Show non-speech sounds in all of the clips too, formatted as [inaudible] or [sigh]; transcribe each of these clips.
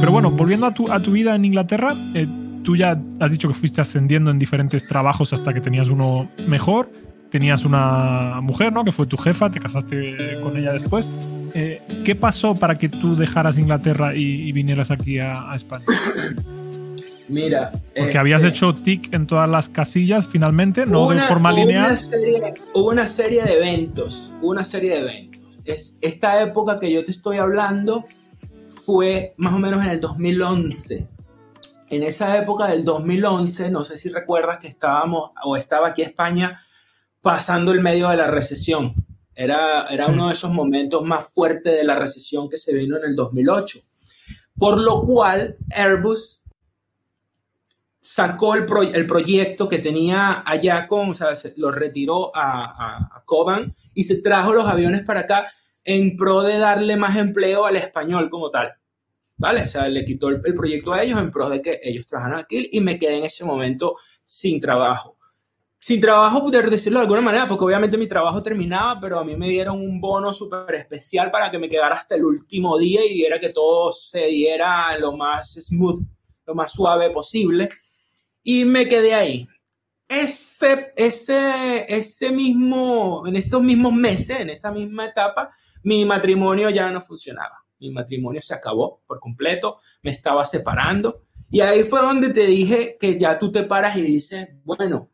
Pero bueno, volviendo a tu, a tu vida en Inglaterra, eh, tú ya has dicho que fuiste ascendiendo en diferentes trabajos hasta que tenías uno mejor. Tenías una mujer, ¿no? Que fue tu jefa, te casaste con ella después. Eh, ¿Qué pasó para que tú dejaras Inglaterra y, vinieras aquí a, España? Mira. Porque habías este, hecho tic en todas las casillas finalmente, no de forma lineal. hubo una serie de eventos, una serie de eventos. Es, esta época que yo te estoy hablando fue más o menos en el 2011 en esa época del 2011, no sé si recuerdas que estábamos, o estaba aquí España, pasando el medio de la recesión. Era, era uno de esos momentos más fuertes de la recesión que se vino en el 2008. Por lo cual, Airbus sacó el, el proyecto que tenía allá con, o sea, lo retiró a, a, a Coban y se trajo los aviones para acá en pro de darle más empleo al español como tal. ¿Vale? O sea, le quitó el, proyecto a ellos en pro de que ellos trabajaran aquí y me quedé en ese momento sin trabajo. Sin trabajo, poder decirlo de alguna manera, porque obviamente mi trabajo terminaba, pero a mí me dieron un bono súper especial para que me quedara hasta el último día y era que todo se diera lo más smooth, lo más suave posible. Y me quedé ahí. Ese, ese, ese mismo, en esos mismos meses, en esa misma etapa, mi matrimonio ya no funcionaba mi matrimonio se acabó por completo, me estaba separando. Y ahí fue donde te dije que ya tú te paras y dices, bueno,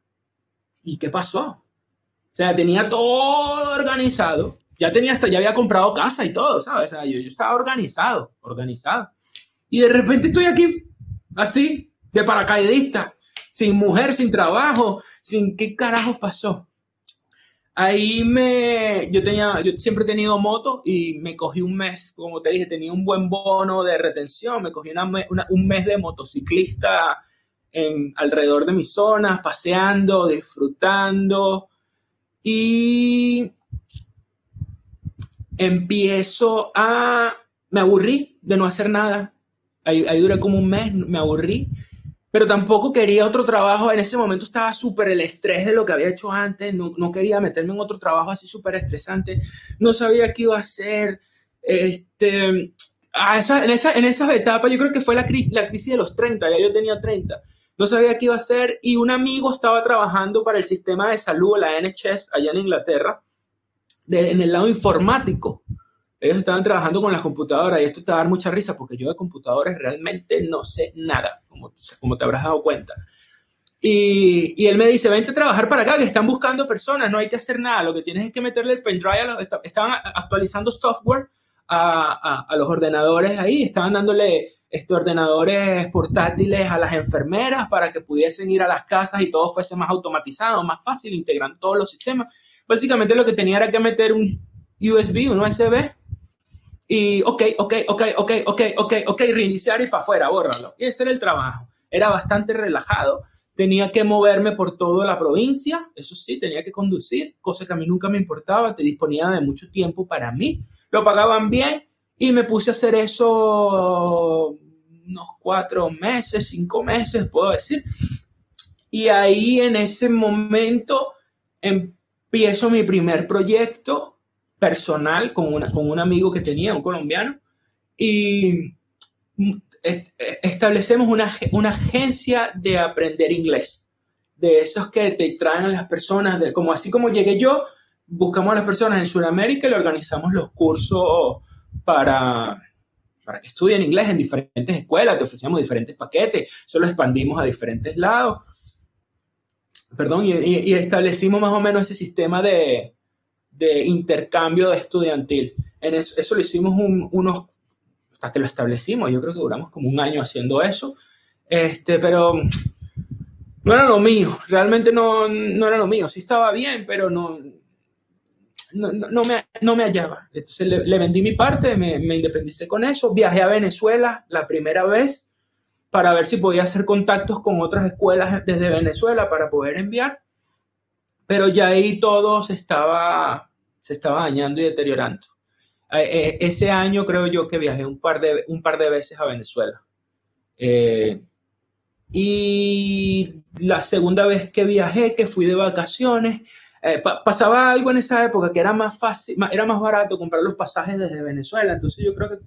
¿y qué pasó? O sea, tenía todo organizado, ya tenía hasta, ya había comprado casa y todo, ¿sabes? Yo, yo estaba organizado, organizado. Y de repente estoy aquí, así, de paracaidista, sin mujer, sin trabajo, sin qué carajo pasó. Ahí me, yo tenía, yo siempre he tenido moto y me cogí un mes, como te dije, tenía un buen bono de retención, me cogí un mes de motociclista en, alrededor de mis zonas, paseando, disfrutando. Y empiezo a, me aburrí de no hacer nada, ahí, ahí duré como un mes, me aburrí pero tampoco quería otro trabajo. En ese momento estaba súper el estrés de lo que había hecho antes, no, no quería meterme en otro trabajo así súper estresante, no sabía qué iba a hacer. Este, a esa, en, esa, en esas etapas, yo creo que fue la crisis, la crisis de los 30, ya yo tenía 30. No sabía qué iba a hacer y un amigo estaba trabajando para el sistema de salud, la NHS, allá en Inglaterra, en el lado informático ellos estaban trabajando con las computadoras y esto te va a dar mucha risa porque yo de computadores realmente no sé nada, como, como te habrás dado cuenta. Y, y, él me dice, vente a trabajar para acá, que están buscando personas, no hay que hacer nada, lo que tienes es que meterle el pendrive, a los, estaban actualizando software a, a, los ordenadores ahí, estaban dándole estos ordenadores portátiles a las enfermeras para que pudiesen ir a las casas y todo fuese más automatizado, más fácil, integrando todos los sistemas. Básicamente lo que tenía era que meter un USB, un USB, y ok, ok, ok, ok, ok, ok, ok, reiniciar y para afuera, bórralo. Y ese era el trabajo. Era bastante relajado. Tenía que moverme por toda la provincia, eso sí, tenía que conducir, cosa que a mí nunca me importaba, te disponía de mucho tiempo para mí. Lo pagaban bien y me puse a hacer eso unos cuatro meses, cinco meses, puedo decir. Y ahí en ese momento empiezo mi primer proyecto personal con, una, con un amigo que tenía, un colombiano, y establecemos una, una agencia de aprender inglés, de esos que te traen a las personas, de, como así como llegué yo, buscamos a las personas en Sudamérica y le organizamos los cursos para, para que estudien inglés en diferentes escuelas, te ofrecíamos diferentes paquetes, solo expandimos a diferentes lados. Perdón, y establecimos más o menos ese sistema de, de intercambio de estudiantil. En eso, lo hicimos unos, hasta que lo establecimos, yo creo que duramos como un año haciendo eso, este, pero no era lo mío, realmente no, no era lo mío, sí estaba bien, pero no, no, me, no me hallaba. Entonces le, vendí mi parte, me, me, independicé con eso, viajé a Venezuela la primera vez para ver si podía hacer contactos con otras escuelas desde Venezuela para poder enviar pero ya ahí todo se estaba, se estaba dañando y deteriorando. Eh, eh, ese año creo yo que viajé un par de, un par de veces a Venezuela. Eh, y la segunda vez que viajé, que fui de vacaciones, pasaba algo en esa época que era más fácil, era más barato comprar los pasajes desde Venezuela. Entonces yo creo que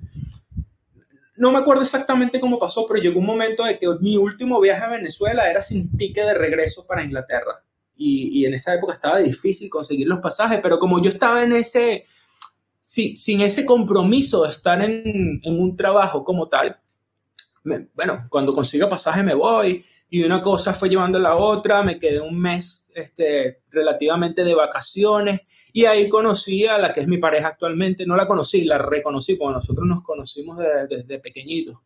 no me acuerdo exactamente cómo pasó, pero llegó un momento de que mi último viaje a Venezuela era sin ticket de regreso para Inglaterra. Y, en esa época estaba difícil conseguir los pasajes, pero como yo estaba en ese, sin ese compromiso de estar en, un trabajo como tal, bueno, cuando consigo pasaje me voy y una cosa fue llevando a la otra, me quedé un mes este, relativamente de vacaciones y ahí conocí a la que es mi pareja actualmente. No la conocí, la reconocí, porque nosotros nos conocimos desde, pequeñitos.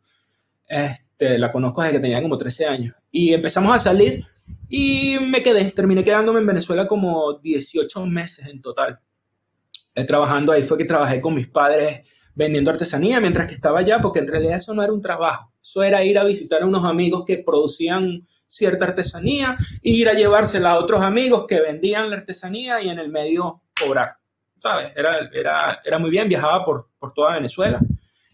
Este, la conozco desde que tenía como 13 años. Y empezamos a salir y me quedé, terminé quedándome en Venezuela como 18 meses en total. Eh, trabajando ahí fue que trabajé con mis padres vendiendo artesanía mientras que estaba allá, porque en realidad eso no era un trabajo, eso era ir a visitar a unos amigos que producían cierta artesanía, ir a llevársela a otros amigos que vendían la artesanía y en el medio cobrar, ¿sabes? Era, era, era muy bien, viajaba por, por toda Venezuela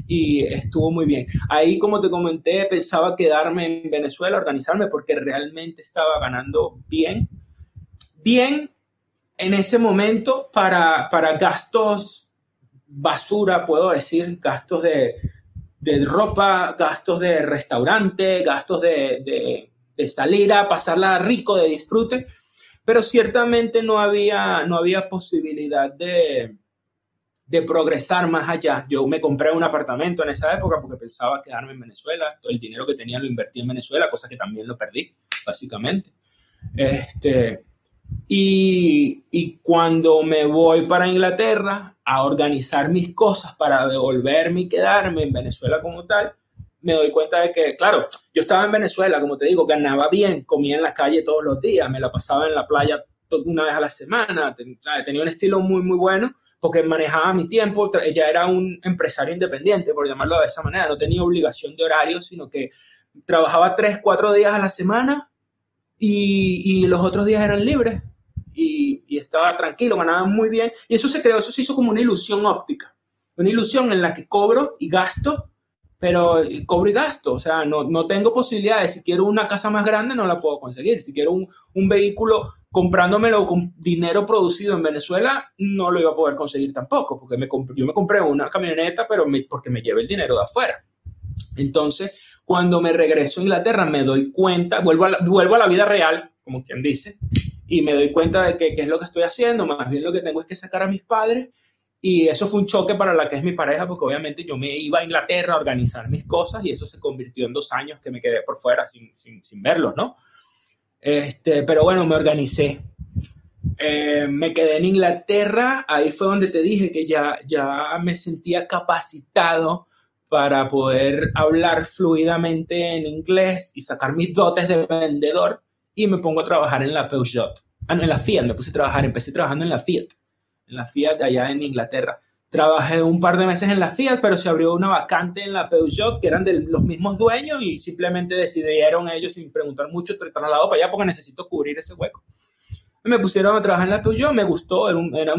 y estuvo muy bien. Ahí, como te comenté, pensaba quedarme en Venezuela, organizarme, porque realmente estaba ganando bien, bien en ese momento para, para gastos basura, puedo decir, gastos de, de ropa, gastos de restaurante, gastos de, de, de, salir a pasarla rico, de disfrute, pero ciertamente no había, no había posibilidad de, de progresar más allá. Yo me compré un apartamento en esa época porque pensaba quedarme en Venezuela, todo el dinero que tenía lo invertí en Venezuela, cosa que también lo perdí, básicamente. Este, y, y, cuando me voy para Inglaterra a organizar mis cosas para devolverme y quedarme en Venezuela como tal, me doy cuenta de que, claro, yo estaba en Venezuela, como te digo, ganaba bien, comía en la calle todos los días, me la pasaba en la playa una vez a la semana, tenía un estilo muy, muy bueno porque manejaba mi tiempo, ella era un empresario independiente, por llamarlo de esa manera, no tenía obligación de horario, sino que trabajaba tres, cuatro días a la semana y, y los otros días eran libres y, y, estaba tranquilo, ganaba muy bien. Y eso se creó, eso se hizo como una ilusión óptica, una ilusión en la que cobro y gasto, pero cobro y gasto, o sea, no, no tengo posibilidades. Si quiero una casa más grande, no la puedo conseguir. Si quiero un, un vehículo comprándomelo con dinero producido en Venezuela, no lo iba a poder conseguir tampoco, porque me yo me compré una camioneta, pero porque me llevé el dinero de afuera. Entonces, cuando me regreso a Inglaterra, me doy cuenta, vuelvo a la, vuelvo a la vida real, como quien dice, y me doy cuenta de que qué es lo que estoy haciendo, más bien lo que tengo es que sacar a mis padres, y eso fue un choque para la que es mi pareja, porque obviamente yo me iba a Inglaterra a organizar mis cosas, y eso se convirtió en dos años que me quedé por fuera sin, sin, sin verlos, ¿no? Este, pero bueno, me organicé. Eh, me quedé en Inglaterra, ahí fue donde te dije que ya, ya me sentía capacitado para poder hablar fluidamente en inglés y sacar mis dotes de vendedor y me pongo a trabajar en la Peugeot, ah, en la Fiat, me puse a trabajar, empecé trabajando en la Fiat, en la Fiat de allá en Inglaterra. Trabajé un par de meses en la Fiat, pero se abrió una vacante en la Peugeot que eran de los mismos dueños y simplemente decidieron ellos sin preguntar mucho trasladado para allá porque necesito cubrir ese hueco. Me pusieron a trabajar en la Peugeot, me gustó, era,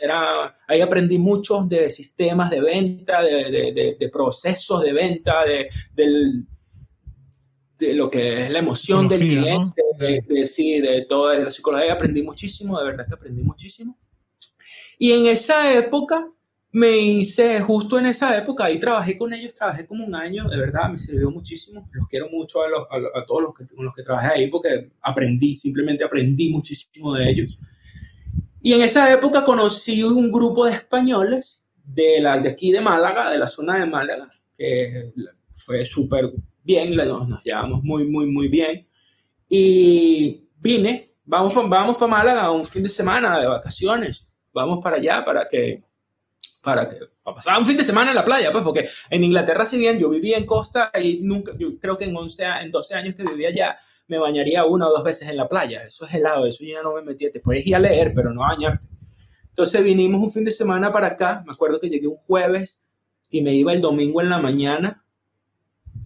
era, ahí aprendí mucho de sistemas de venta, de, de, procesos de venta, de, de lo que es la emoción del cliente, de, sí, de toda la psicología, aprendí muchísimo, de verdad que aprendí muchísimo. Y en esa época me hice justo en esa época, ahí trabajé con ellos, trabajé como un año, de verdad, me sirvió muchísimo, los quiero mucho a, a, todos los que, con los que trabajé ahí porque aprendí, simplemente aprendí muchísimo de ellos. Y en esa época conocí un grupo de españoles de, la, de aquí de Málaga, de la zona de Málaga, que fue súper bien, nos, nos llevamos muy, muy, muy bien. Y vine, vamos, vamos para Málaga un fin de semana de vacaciones, vamos para allá para que para, que, para pasar un fin de semana en la playa, pues, porque en Inglaterra, si bien yo vivía en costa y nunca, yo creo que en 11, en 12 años que vivía allá, me bañaría una o dos veces en la playa. Eso es helado, eso ya no me metía. Te puedes ir a leer, pero no a bañarte. Entonces vinimos un fin de semana para acá. Me acuerdo que llegué un jueves y me iba el domingo en la mañana.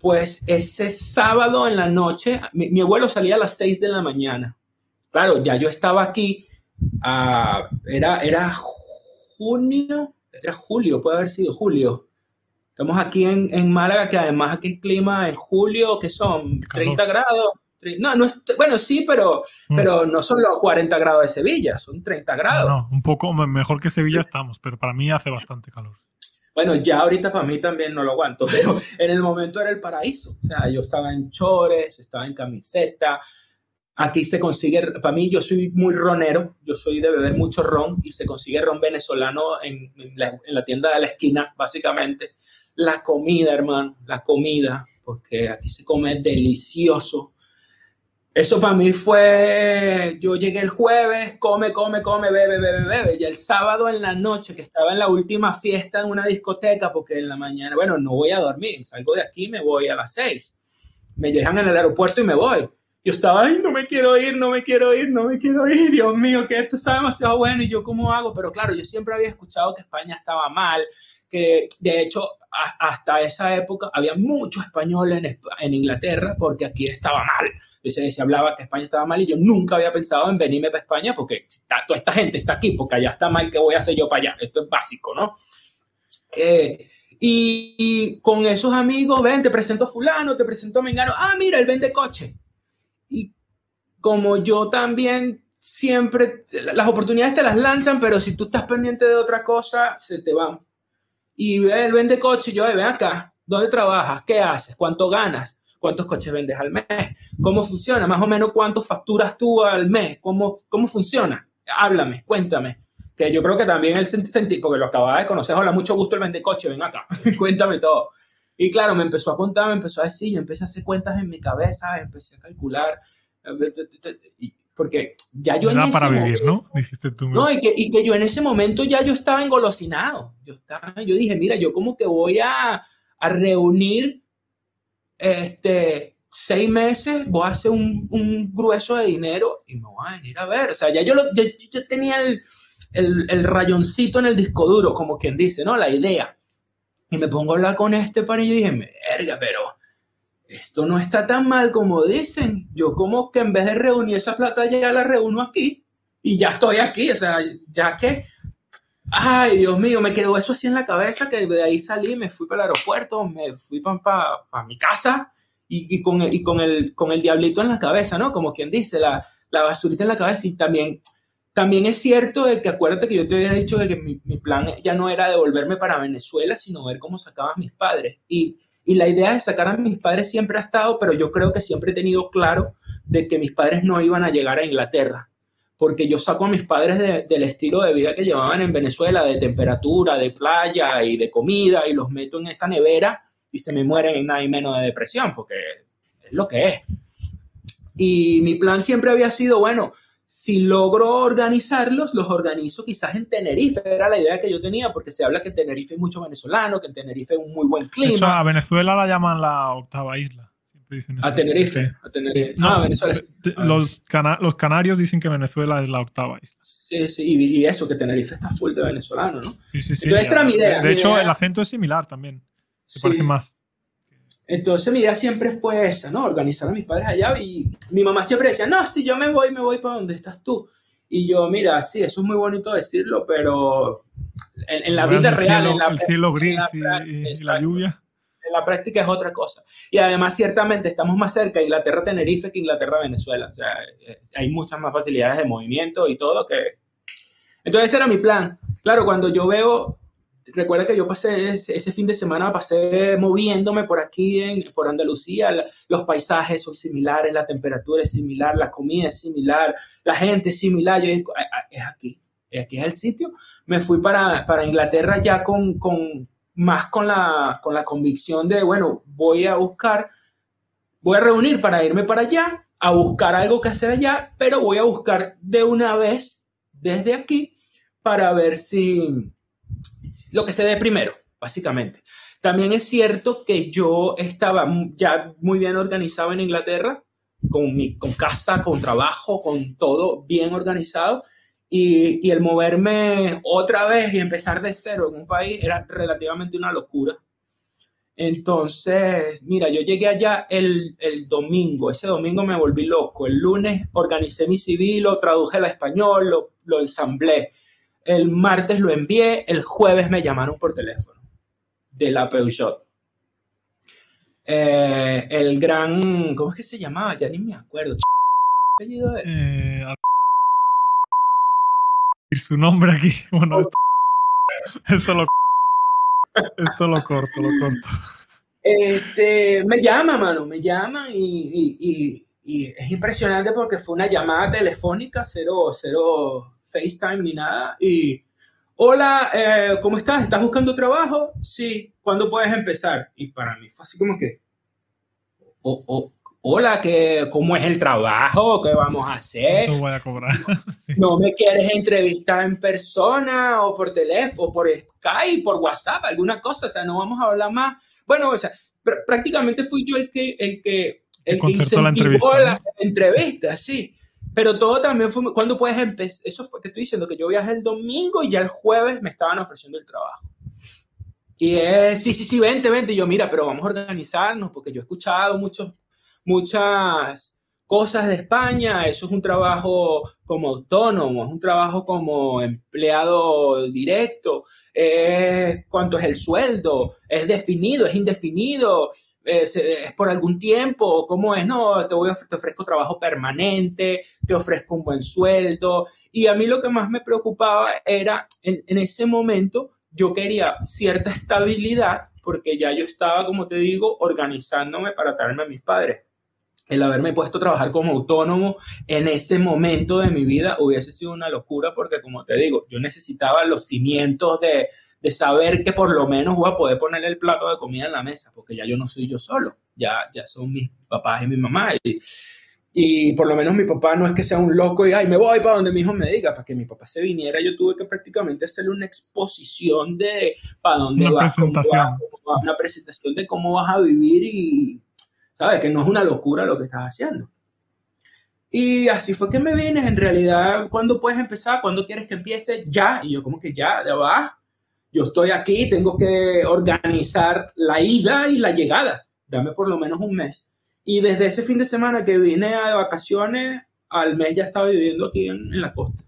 Pues ese sábado en la noche, mi, abuelo salía a las 6 de la mañana. Claro, ya yo estaba aquí. Uh, era, era junio, era julio, puede haber sido julio. Estamos aquí en, en Málaga, que además aquí el clima en julio, que son 30 grados. No, no bueno, sí, pero, mm. pero no son los 40 grados de Sevilla, son 30 grados. No, un poco mejor que Sevilla estamos, pero para mí hace bastante calor. Bueno, ya ahorita para mí también no lo aguanto, [laughs] pero en el momento era el paraíso. O sea, yo estaba en chores, estaba en camiseta. Aquí se consigue, para mí yo soy muy ronero, yo soy de beber mucho ron y se consigue ron venezolano en, la, la tienda de la esquina, básicamente. La comida, hermano, la comida, porque aquí se come delicioso eso para mí fue, yo llegué el jueves, come, come, come, bebe, bebe, bebe. Y el sábado en la noche, que estaba en la última fiesta en una discoteca, porque en la mañana, bueno, no voy a dormir, salgo de aquí, me voy a las seis. Me dejan en el aeropuerto y me voy. Yo estaba, ay, no me quiero ir, no me quiero ir, no me quiero ir, [laughs] Dios mío, que esto está demasiado bueno y yo cómo hago. Pero claro, yo siempre había escuchado que España estaba mal, que de hecho hasta esa época había muchos españoles en, en Inglaterra porque aquí estaba mal se, se, hablaba que España estaba mal y yo nunca había pensado en venirme para España porque toda esta gente está aquí, porque allá está mal, ¿qué voy a hacer yo para allá? Esto es básico, ¿no? Eh, y, con esos amigos, ven, te presento a fulano, te presento a Mengano, ah, mira, él vende coche. Y como yo también siempre, las oportunidades te las lanzan, pero si tú estás pendiente de otra cosa, se te van. Y él vende coche, yo, ven acá, ¿dónde trabajas? ¿Qué haces? ¿Cuánto ganas? cuántos coches vendes al mes, cómo funciona, más o menos cuánto facturas tú al mes, cómo, cómo funciona. Háblame, cuéntame. Que yo creo que también el sentido, porque lo acababa de conocer, hola, mucho gusto el vende coche, ven acá, [laughs] cuéntame todo. Y claro, me empezó a contar, me empezó a decir, yo empecé a hacer cuentas en mi cabeza, empecé a calcular, porque ya yo en ese para vivir, ¿no? Dijiste tú. No, y que, y que, yo en ese momento ya yo estaba engolosinado. Yo, estaba, yo dije, mira, yo como que voy a, a reunir este, seis meses voy a hacer un, un, grueso de dinero y me voy a venir a ver. O sea, ya yo, lo, ya, tenía el, el, el, rayoncito en el disco duro, como quien dice, ¿no? La idea. Y me pongo a hablar con este pan y yo dije, verga, pero esto no está tan mal como dicen. Yo como que en vez de reunir esa plata ya la reúno aquí y ya estoy aquí. O sea, ya que Ay, Dios mío, me quedó eso así en la cabeza que de ahí salí, me fui para el aeropuerto, me fui para pa, mi casa y, y, con, el, y con, el, con el diablito en la cabeza, ¿no? Como quien dice, la, la basurita en la cabeza y también, también es cierto de que acuérdate que yo te había dicho de que mi, plan ya no era devolverme para Venezuela, sino ver cómo sacaban mis padres. Y, y la idea de sacar a mis padres siempre ha estado, pero yo creo que siempre he tenido claro de que mis padres no iban a llegar a Inglaterra porque yo saco a mis padres del estilo de vida que llevaban en Venezuela, de temperatura, de playa y de comida, y los meto en esa nevera y se me mueren en nada y menos de depresión, porque es lo que es. Y mi plan siempre había sido, bueno, si logro organizarlos, los organizo quizás en Tenerife, era la idea que yo tenía, porque se habla que en Tenerife hay mucho venezolano, que en Tenerife hay un muy buen clima. De hecho, a Venezuela la llaman la octava isla. A Tenerife. A Tenerife. No, a Venezuela. Los, los, canarios dicen que Venezuela es la octava isla. Sí, sí, y, eso, que Tenerife está full de venezolano, ¿no? Sí, sí, sí. Entonces, esa era mi idea. De, hecho, el acento es similar también. Se parece más. Entonces, mi idea siempre fue esa, ¿no? Organizar a mis padres allá. Y mi mamá siempre decía, no, si yo me voy, me voy para donde estás tú. Y yo, mira, sí, eso es muy bonito decirlo, pero en, la vida real. en la, el cielo gris y la lluvia la práctica es otra cosa. Y además, ciertamente, estamos más cerca de Inglaterra-Tenerife que Inglaterra-Venezuela. O sea, eh, hay muchas más facilidades de movimiento y todo que... Entonces, ese era mi plan. Claro, cuando yo veo, recuerda que yo pasé ese, fin de semana, pasé moviéndome por aquí, en, por Andalucía, los paisajes son similares, la temperatura es similar, la comida es similar, la gente es similar, yo digo, es aquí, aquí es el sitio. Me fui para, para Inglaterra ya con, con más con la, con la convicción de, bueno, voy a buscar, voy a reunir para irme para allá, a buscar algo que hacer allá, pero voy a buscar de una vez desde aquí para ver si lo que se dé primero, básicamente. También es cierto que yo estaba ya muy bien organizado en Inglaterra, con, mi, con casa, con trabajo, con todo bien organizado y, el moverme otra vez y empezar de cero en un país era relativamente una locura. Entonces, mira, yo llegué allá el, el, domingo, ese domingo me volví loco. El lunes organicé mi CV, lo traduje al español, lo, lo ensamblé. El martes lo envié, el jueves me llamaron por teléfono de la Peugeot. Eh, el gran, ¿cómo es que se llamaba? Ya ni me acuerdo. apellido eh, su nombre aquí. [laughs] Bueno, esto, lo. Esto lo corto, lo corto. Este, me llama, mano, me llama y, y, y, es impresionante porque fue una llamada telefónica, cero, cero FaceTime ni nada. Y, hola, eh, ¿cómo estás? ¿Estás buscando trabajo? Sí, ¿cuándo puedes empezar? Y para mí fue así como que, o, hola, ¿qué, ¿cómo es el trabajo? ¿Qué vamos a hacer? No voy a cobrar. [laughs] ¿No me quieres entrevistar en persona o por teléfono o por Skype, por WhatsApp, alguna cosa? O sea, no vamos a hablar más. Bueno, o sea, prácticamente fui yo el que, el que, el que incentivó la entrevista, la entrevista, sí. Pero todo también fue, ¿cuándo puedes empezar? Eso fue, te estoy diciendo que yo viajé el domingo y ya el jueves me estaban ofreciendo el trabajo. Y es, sí, sí, sí, vente, vente. Y yo, mira, pero vamos a organizarnos porque yo he escuchado muchos muchas cosas de España, eso es un trabajo como autónomo, es un trabajo como empleado directo, cuánto es el sueldo, es definido, es indefinido, es, por algún tiempo, cómo es, no, te, voy a, te ofrezco trabajo permanente, te ofrezco un buen sueldo. Y a mí lo que más me preocupaba era, en, en ese momento, yo quería cierta estabilidad porque ya yo estaba, como te digo, organizándome para traerme a mis padres el haberme puesto a trabajar como autónomo en ese momento de mi vida hubiese sido una locura porque, como te digo, yo necesitaba los cimientos de, de saber que por lo menos voy a poder poner el plato de comida en la mesa, porque ya yo no soy yo solo, ya, ya son mis papás y mi mamá. Y, y por lo menos mi papá no es que sea un loco y, ay, me voy para donde mi hijo me diga, para que mi papá se viniera, yo tuve que prácticamente hacerle una exposición de para dónde una vas, presentación. una presentación de cómo vas a vivir y ¿sabes? Que no es una locura lo que estás haciendo. Y así fue que me vine, en realidad, ¿cuándo puedes empezar? ¿Cuándo quieres que empiece? Ya. Y yo como que ya, ya va. Yo estoy aquí, tengo que organizar la ida y la llegada. Dame por lo menos un mes. Y desde ese fin de semana que vine a vacaciones, al mes ya estaba viviendo aquí en, la costa.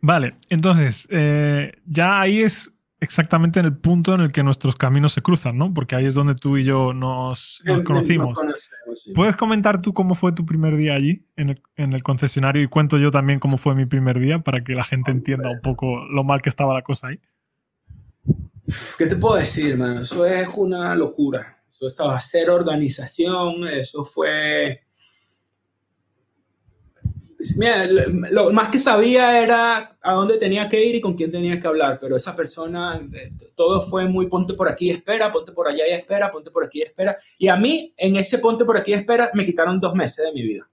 Vale, entonces, eh, ya ahí es exactamente en el punto en el que nuestros caminos se cruzan, ¿no? Porque ahí es donde tú y yo nos, conocimos. ¿Puedes comentar tú cómo fue tu primer día allí, en el, concesionario, y cuento yo también cómo fue mi primer día para que la gente entienda un poco lo mal que estaba la cosa ahí? ¿Qué te puedo decir, hermano? Eso es una locura. Eso estaba cero organización, eso fue Mira, lo más que sabía era a dónde tenía que ir y con quién tenía que hablar, pero esa persona, eh, todo fue muy ponte por aquí y espera, ponte por allá y espera, ponte por aquí y espera. Y a mí, en ese ponte por aquí y espera, me quitaron dos meses de mi vida.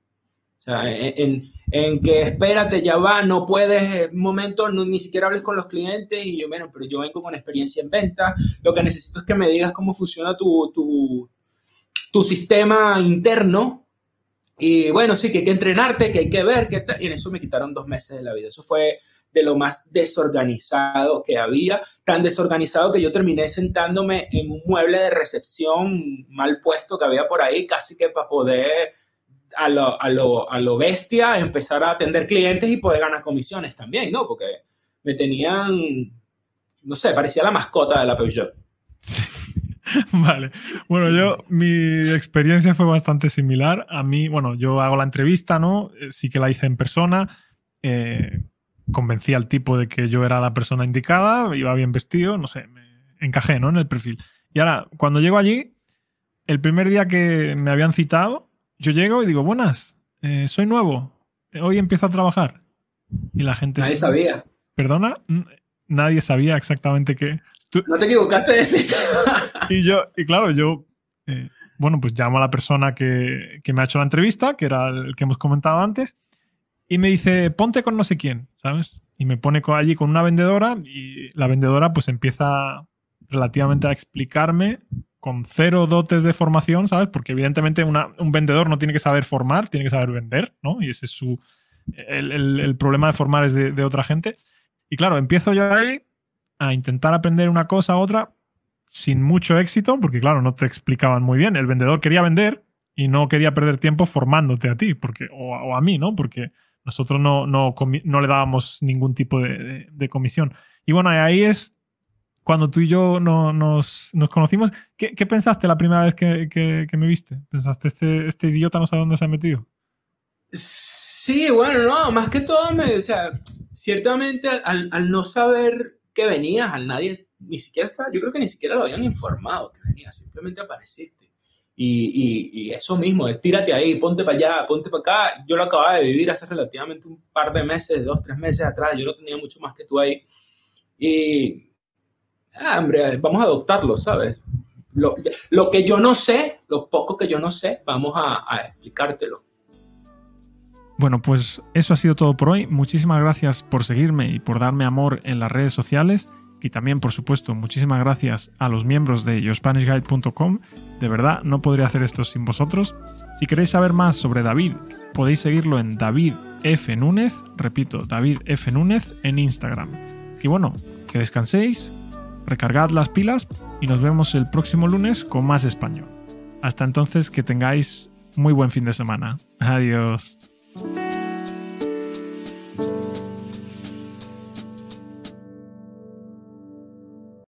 O sea, en, en que espérate, ya va, no puedes, un momento, no, ni siquiera hables con los clientes y yo, bueno, pero yo vengo con experiencia en venta, lo que necesito es que me digas cómo funciona tu, tu, tu sistema interno y bueno, sí, que hay que entrenarte, que hay que ver, que y en eso me quitaron dos meses de la vida. Eso fue de lo más desorganizado que había, tan desorganizado que yo terminé sentándome en un mueble de recepción mal puesto que había por ahí, casi que para poder a lo, a lo, a lo bestia empezar a atender clientes y poder ganar comisiones también, ¿no? Porque me tenían, no sé, parecía la mascota de la Peugeot. [laughs] Vale. Bueno, yo, mi experiencia fue bastante similar. A mí, bueno, yo hago la entrevista, ¿no? Eh, sí que la hice en persona. Eh, convencí al tipo de que yo era la persona indicada, iba bien vestido, no sé, me encajé, ¿no? En el perfil. Y ahora, cuando llego allí, el primer día que me habían citado, yo llego y digo, buenas, eh, soy nuevo, hoy empiezo a trabajar. Y la gente... Nadie sabía. Perdona, nadie sabía exactamente qué. No te equivocaste de decir. y yo, y claro, yo, eh, bueno, pues llamo a la persona que, me ha hecho la entrevista, que era el que hemos comentado antes, y me dice, ponte con no sé quién, ¿sabes? Y me pone allí con una vendedora y la vendedora pues empieza relativamente a explicarme con cero dotes de formación, ¿sabes? Porque evidentemente un vendedor no tiene que saber formar, tiene que saber vender, ¿no? Y ese es su... El, problema de formar es de, de otra gente. Y claro, empiezo yo ahí a intentar aprender una cosa u otra sin mucho éxito, porque claro, no te explicaban muy bien. El vendedor quería vender y no quería perder tiempo formándote a ti, porque, o, a mí, ¿no? Porque nosotros no, no, no le dábamos ningún tipo de, comisión. Y bueno, ahí es cuando tú y yo nos, conocimos. ¿Qué, pensaste la primera vez que, me viste? ¿Pensaste, este, este idiota no sabe dónde se ha metido? Sí, bueno, no, más que todo, me, o sea, ciertamente al no saber que venías, a nadie, ni siquiera, yo creo que ni siquiera lo habían informado que venías, simplemente apareciste. Y, y, eso mismo, tírate ahí, ponte para allá, ponte para acá. Yo lo acababa de vivir hace relativamente un par de meses, dos, tres meses atrás. Yo no tenía mucho más que tú ahí. Y, ah, hombre, vamos a adoptarlo, ¿sabes? Lo, lo, que yo no sé, lo poco que yo no sé, vamos a, a explicártelo. Bueno, pues eso ha sido todo por hoy. Muchísimas gracias por seguirme y por darme amor en las redes sociales. Y también, por supuesto, muchísimas gracias a los miembros de yourspanishguide.com. De verdad, no podría hacer esto sin vosotros. Si queréis saber más sobre David, podéis seguirlo en David F. Núñez, repito, David F. Núñez en Instagram. Y bueno, que descanséis, recargad las pilas y nos vemos el próximo lunes con más español. Hasta entonces, que tengáis muy buen fin de semana. Adiós. Thank you.